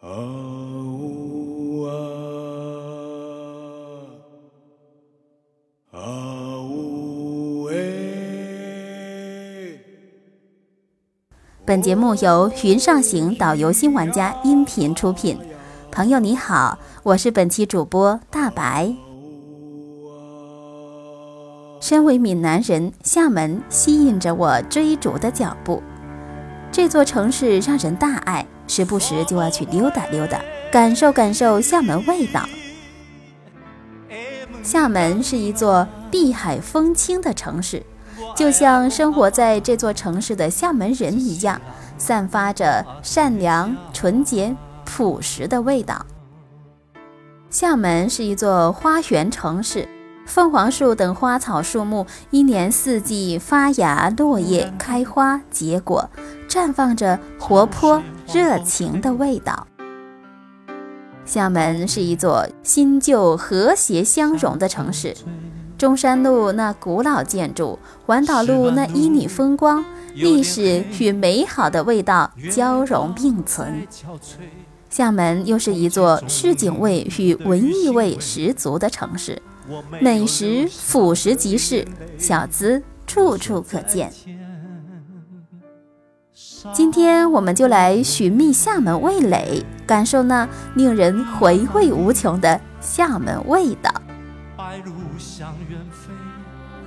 啊呜啊啊呜哎！本节目由云上行导游新玩家音频出品。朋友你好，我是本期主播大白。身为闽南人，厦门吸引着我追逐的脚步。这座城市让人大爱，时不时就要去溜达溜达，感受感受厦门味道。厦门是一座碧海风清的城市，就像生活在这座城市的厦门人一样，散发着善良、纯洁、朴实的味道。厦门是一座花园城市，凤凰树等花草树木一年四季发芽、落叶、开花、结果，绽放着活泼热情的味道。厦门是一座新旧和谐相融的城市，中山路那古老建筑，环岛路那旖旎风光，历史与美好的味道交融并存。厦门又是一座市井味与文艺味十足的城市，美食俯拾即是，小资处处可见。今天我们就来寻觅厦门味蕾，感受那令人回味无穷的厦门味道。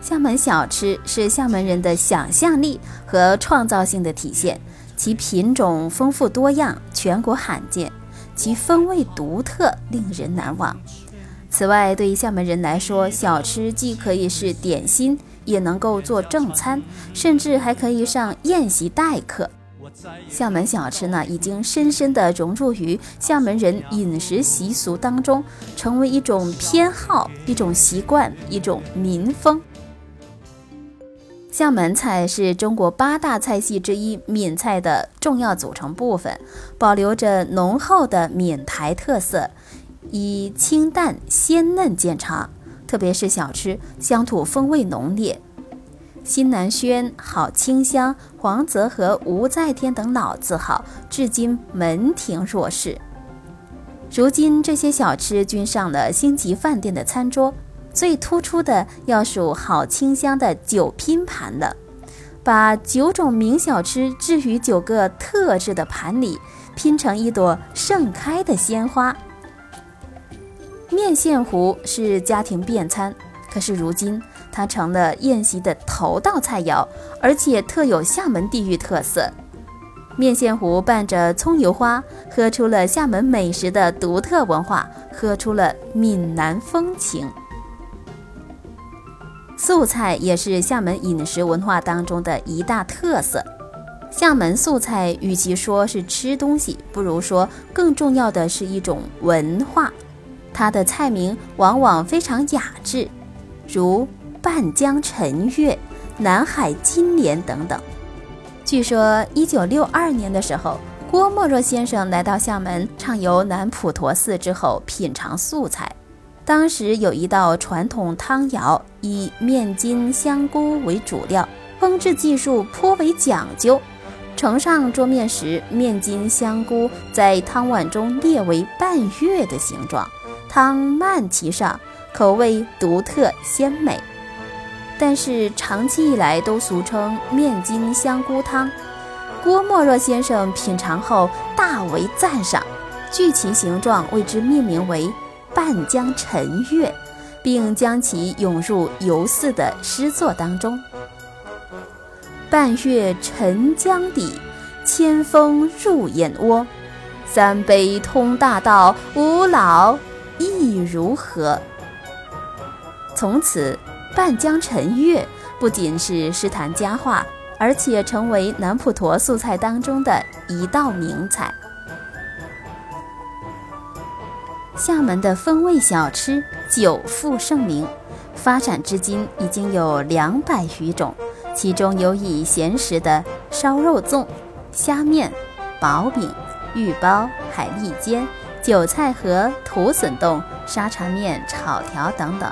厦门小吃是厦门人的想象力和创造性的体现，其品种丰富多样，全国罕见，其风味独特，令人难忘。此外，对于厦门人来说，小吃既可以是点心，也能够做正餐，甚至还可以上宴席待客。厦门小吃呢，已经深深地融入于厦门人饮食习俗当中，成为一种偏好、一种习惯、一种民风。厦门菜是中国八大菜系之一闽菜的重要组成部分，保留着浓厚的闽台特色，以清淡鲜嫩见长。特别是小吃，乡土风味浓烈。新南轩、好清香、黄泽和吴在天等老字号，至今门庭若市。如今这些小吃均上了星级饭店的餐桌。最突出的要数好清香的九拼盘了，把九种名小吃置于九个特制的盘里，拼成一朵盛开的鲜花。面线糊是家庭便餐，可是如今它成了宴席的头道菜肴，而且特有厦门地域特色。面线糊伴着葱油花，喝出了厦门美食的独特文化，喝出了闽南风情。素菜也是厦门饮食文化当中的一大特色。厦门素菜与其说是吃东西，不如说更重要的是一种文化。它的菜名往往非常雅致，如半江沉月、南海金莲等等。据说，一九六二年的时候，郭沫若先生来到厦门畅游南普陀寺之后，品尝素菜。当时有一道传统汤肴，以面筋、香菇为主料，烹制技术颇为讲究。盛上桌面时，面筋、香菇在汤碗中列为半月的形状，汤漫其上，口味独特鲜美。但是长期以来都俗称面筋香菇汤。郭沫若先生品尝后大为赞赏，据其形状为之命名为。半江沉月，并将其涌入游四的诗作当中。半月沉江底，千峰入眼窝。三杯通大道，五老亦如何？从此，半江沉月不仅是诗坛佳话，而且成为南普陀素菜当中的一道名菜。厦门的风味小吃久负盛名，发展至今已经有两百余种，其中有以咸食的烧肉粽、虾面、薄饼、玉包、海蛎煎、韭菜盒、土笋冻、沙茶面、炒条等等；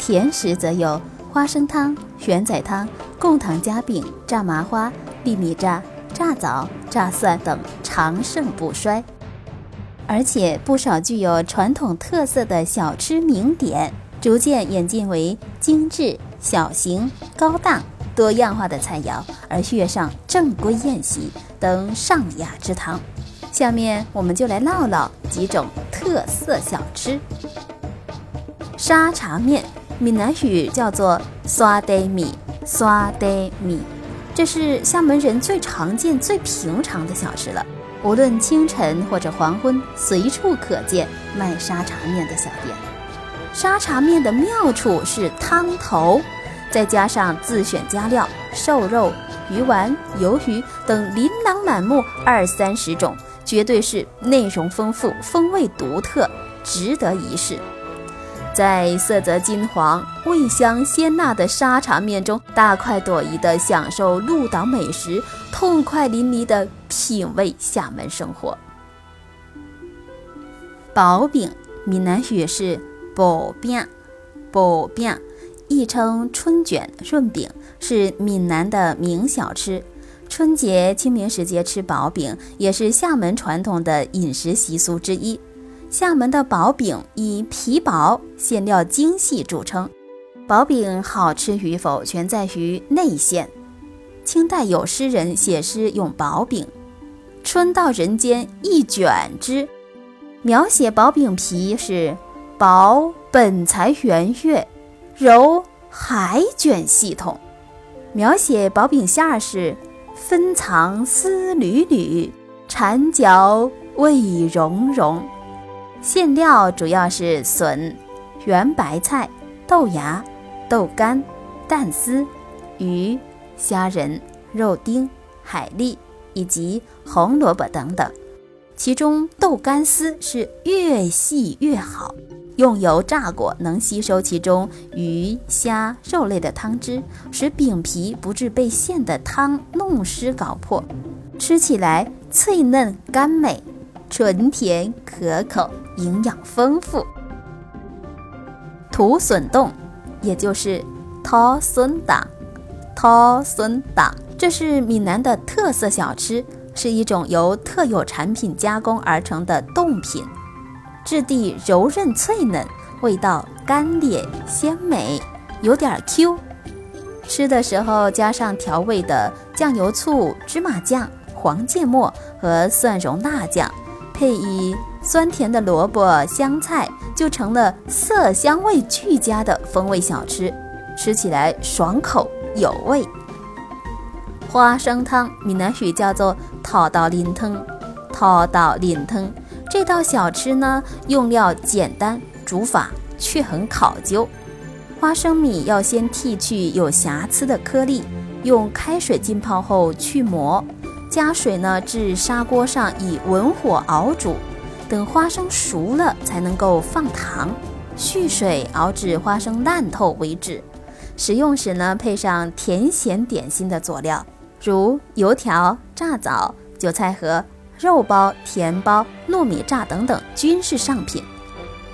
甜食则有花生汤、圆仔汤、贡糖夹饼、炸麻花、粒米炸、炸枣、炸蒜等，长盛不衰。而且不少具有传统特色的小吃名点，逐渐演进为精致、小型、高档、多样化的菜肴，而跃上正规宴席等上雅之堂。下面我们就来唠唠几种特色小吃。沙茶面，闽南语叫做刷呆米，刷呆米，这是厦门人最常见、最平常的小吃了。无论清晨或者黄昏，随处可见卖沙茶面的小店。沙茶面的妙处是汤头，再加上自选加料，瘦肉、鱼丸、鱿鱼等琳琅满目二三十种。绝对是内容丰富、风味独特，值得一试。在色泽金黄、味香鲜辣的沙茶面中，大快朵颐地享受鹿岛美食，痛快淋漓地品味厦门生活。薄饼，闽南语是“薄饼”，薄饼，亦称春卷、润饼，是闽南的名小吃。春节、清明时节吃薄饼，也是厦门传统的饮食习俗之一。厦门的薄饼以皮薄、馅料精细著称。薄饼好吃与否，全在于内馅。清代有诗人写诗用薄饼：“春到人间一卷之”，描写薄饼皮是薄本才圆月，柔还卷系统；描写薄饼馅儿是。分藏丝缕缕，缠嚼味融融。馅料主要是笋、圆白菜、豆芽、豆干、蛋丝、鱼、虾仁、肉丁、海蛎以及红萝卜等等。其中豆干丝是越细越好。用油炸过，能吸收其中鱼虾肉类的汤汁，使饼皮不致被馅的汤弄湿搞破。吃起来脆嫩甘美，纯甜可口，营养丰富。土笋冻，也就是掏笋党，掏笋党，这是闽南的特色小吃，是一种由特有产品加工而成的冻品。质地柔韧脆嫩，味道干裂鲜美，有点 Q。吃的时候加上调味的酱油、醋、芝麻酱、黄芥末和蒜蓉辣酱，配以酸甜的萝卜香菜，就成了色香味俱佳的风味小吃。吃起来爽口有味。花生汤，闽南语叫做“桃刀林汤”，桃刀林汤。这道小吃呢，用料简单，煮法却很考究。花生米要先剔去有瑕疵的颗粒，用开水浸泡后去膜，加水呢至砂锅上以文火熬煮，等花生熟了才能够放糖，蓄水熬至花生烂透为止。食用时呢，配上甜咸点心的佐料，如油条、炸枣、韭菜盒。肉包、甜包、糯米炸等等均是上品。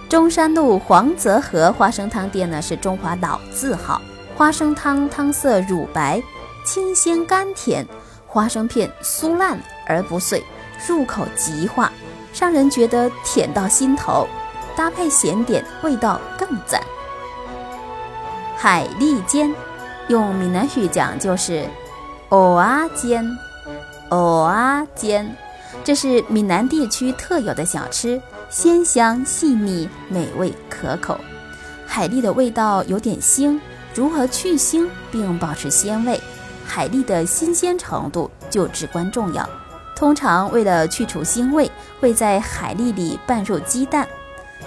中山路黄泽河花生汤店呢是中华老字号，花生汤汤色乳白，清鲜甘甜，花生片酥烂而不碎，入口即化，让人觉得甜到心头。搭配咸点，味道更赞。海蛎煎，用闽南语讲就是“蚵啊煎”，蚵啊煎。这是闽南地区特有的小吃，鲜香细腻，美味可口。海蛎的味道有点腥，如何去腥并保持鲜味？海蛎的新鲜程度就至关重要。通常为了去除腥味，会在海蛎里拌入鸡蛋。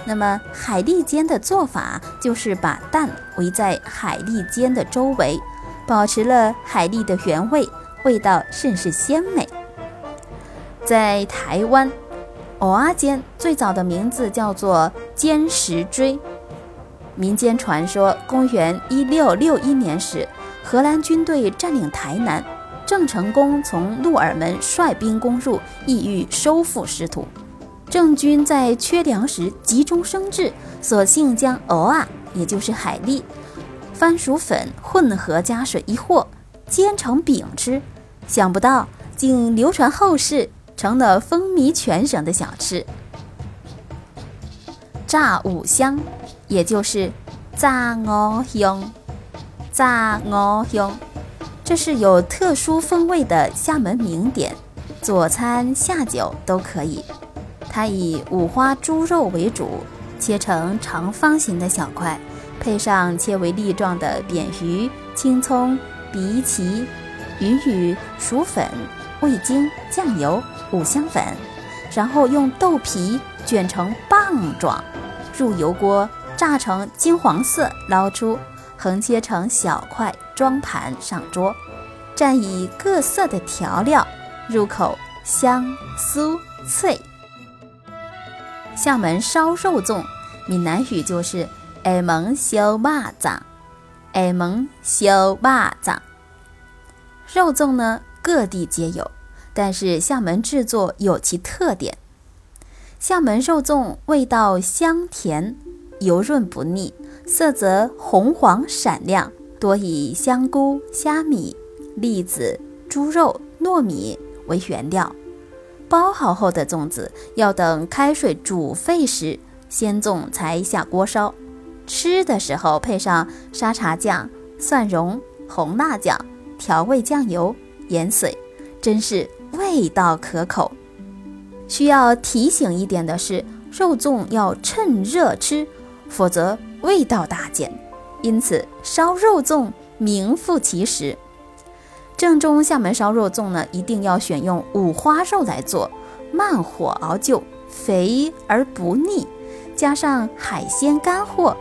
那么海蛎煎的做法就是把蛋围在海蛎煎的周围，保持了海蛎的原味，味道甚是鲜美。在台湾，蚵仔煎最早的名字叫做煎石锥。民间传说，公元一六六一年时，荷兰军队占领台南，郑成功从鹿耳门率兵攻入，意欲收复失土。郑军在缺粮时急中生智，索性将蚵啊，也就是海蛎、番薯粉混合加水一和，煎成饼吃。想不到，竟流传后世。成了风靡全省的小吃。炸五香，也就是炸鹅香。炸鹅香，这是有特殊风味的厦门名点，佐餐下酒都可以。它以五花猪肉为主，切成长方形的小块，配上切为粒状的扁鱼、青葱、荸荠、鱼羽、薯粉、味精、酱油、五香粉，然后用豆皮卷成棒状，入油锅炸成金黄色，捞出，横切成小块，装盘上桌，蘸以各色的调料，入口香酥脆。厦门烧肉粽，闽南语就是“厦门烧蚂蚱”，厦门烧蚂蚱。肉粽呢，各地皆有，但是厦门制作有其特点。厦门肉粽味道香甜，油润不腻，色泽红黄闪亮，多以香菇、虾米、栗子、猪肉、糯米为原料。包好后的粽子要等开水煮沸时，鲜粽才下锅烧。吃的时候配上沙茶酱、蒜蓉、红辣酱、调味酱油、盐水，真是味道可口。需要提醒一点的是，肉粽要趁热吃，否则味道大减。因此，烧肉粽名副其实。正宗厦门烧肉粽呢，一定要选用五花肉来做，慢火熬就，肥而不腻，加上海鲜干货，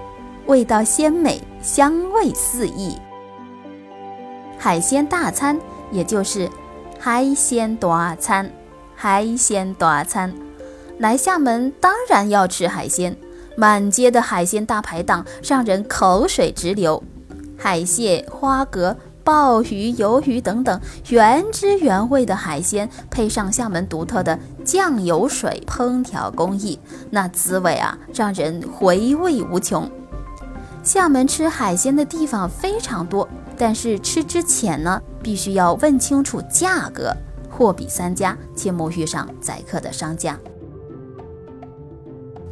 味道鲜美，香味四溢。海鲜大餐，也就是海鲜大餐，海鲜大餐，来厦门当然要吃海鲜，满街的海鲜大排档让人口水直流，海蟹、花蛤。鲍鱼、鱿鱼等等原汁原味的海鲜，配上厦门独特的酱油水烹调工艺，那滋味啊，让人回味无穷。厦门吃海鲜的地方非常多，但是吃之前呢，必须要问清楚价格，货比三家，切莫遇上宰客的商家。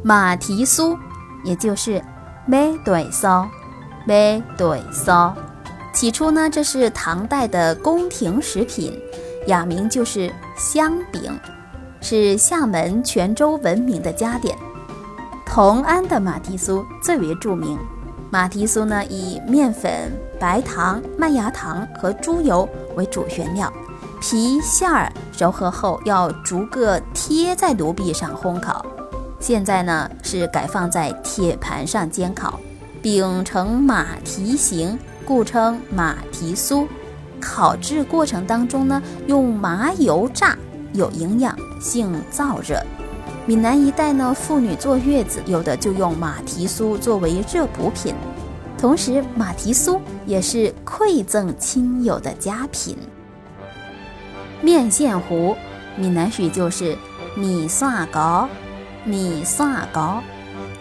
马蹄酥，也就是马腿烧，马腿烧。起初呢，这是唐代的宫廷食品，雅名就是香饼，是厦门、泉州闻名的佳点。同安的马蹄酥最为著名。马蹄酥呢，以面粉、白糖、麦芽糖和猪油为主原料，皮馅儿揉合后要逐个贴在炉壁上烘烤。现在呢，是改放在铁盘上煎烤，饼呈马蹄形。故称马蹄酥，烤制过程当中呢，用麻油炸，有营养性燥热。闽南一带呢，妇女坐月子，有的就用马蹄酥作为热补品。同时，马蹄酥也是馈赠亲友的佳品。面线糊，闽南语就是米蒜糕，米蒜糕，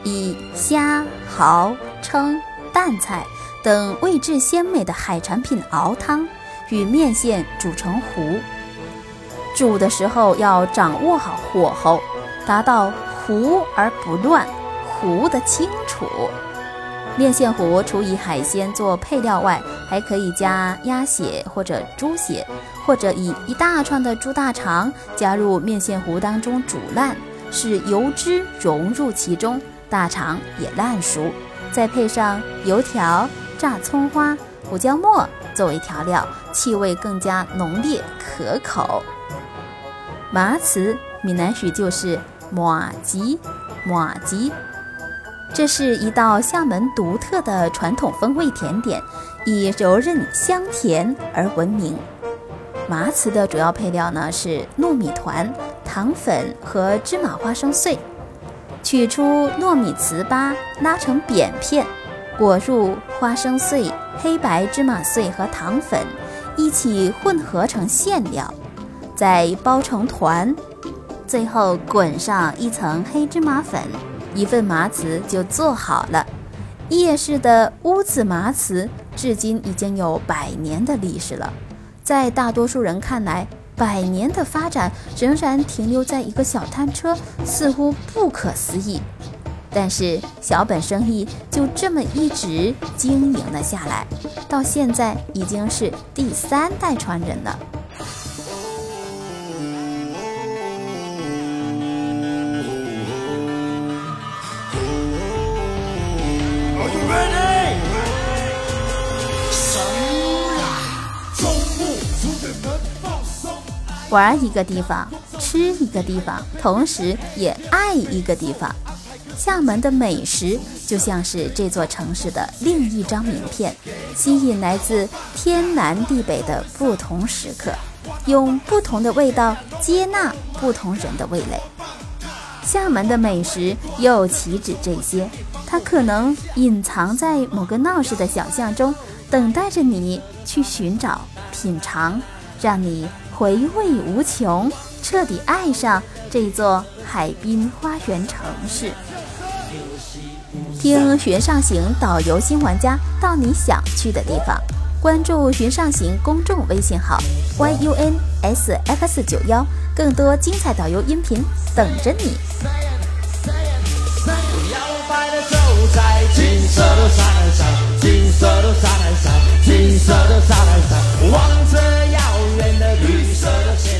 以虾、蚝、蛏、蛋菜。等味质鲜美的海产品熬汤，与面线煮成糊。煮的时候要掌握好火候，达到糊而不乱，糊得清楚。面线糊除以海鲜做配料外，还可以加鸭血或者猪血，或者以一大串的猪大肠加入面线糊当中煮烂，使油脂融入其中，大肠也烂熟，再配上油条。炸葱花、胡椒末作为调料，气味更加浓烈可口。麻糍，闽南语就是麻吉，麻吉，这是一道厦门独特的传统风味甜点，以柔韧香甜而闻名。麻糍的主要配料呢是糯米团、糖粉和芝麻花生碎，取出糯米糍粑，拉成扁片。裹入花生碎、黑白芝麻碎和糖粉，一起混合成馅料，再包成团，最后滚上一层黑芝麻粉，一份麻糍就做好了。夜市的屋子麻糍，至今已经有百年的历史了。在大多数人看来，百年的发展仍然停留在一个小摊车，似乎不可思议。但是小本生意就这么一直经营了下来，到现在已经是第三代传人了。玩一个地方，吃一个地方，同时也爱一个地方。厦门的美食就像是这座城市的另一张名片，吸引来自天南地北的不同食客，用不同的味道接纳不同人的味蕾。厦门的美食又岂止这些？它可能隐藏在某个闹市的小巷中，等待着你去寻找、品尝，让你。回味无穷，彻底爱上这座海滨花园城市。听寻上行导游新玩家到你想去的地方，关注寻上行公众微信号 y u n s x 九幺，更多精彩导游音频等着你。金色的沙滩上，金色的沙滩上，金色的沙滩上，望着。人的绿色的。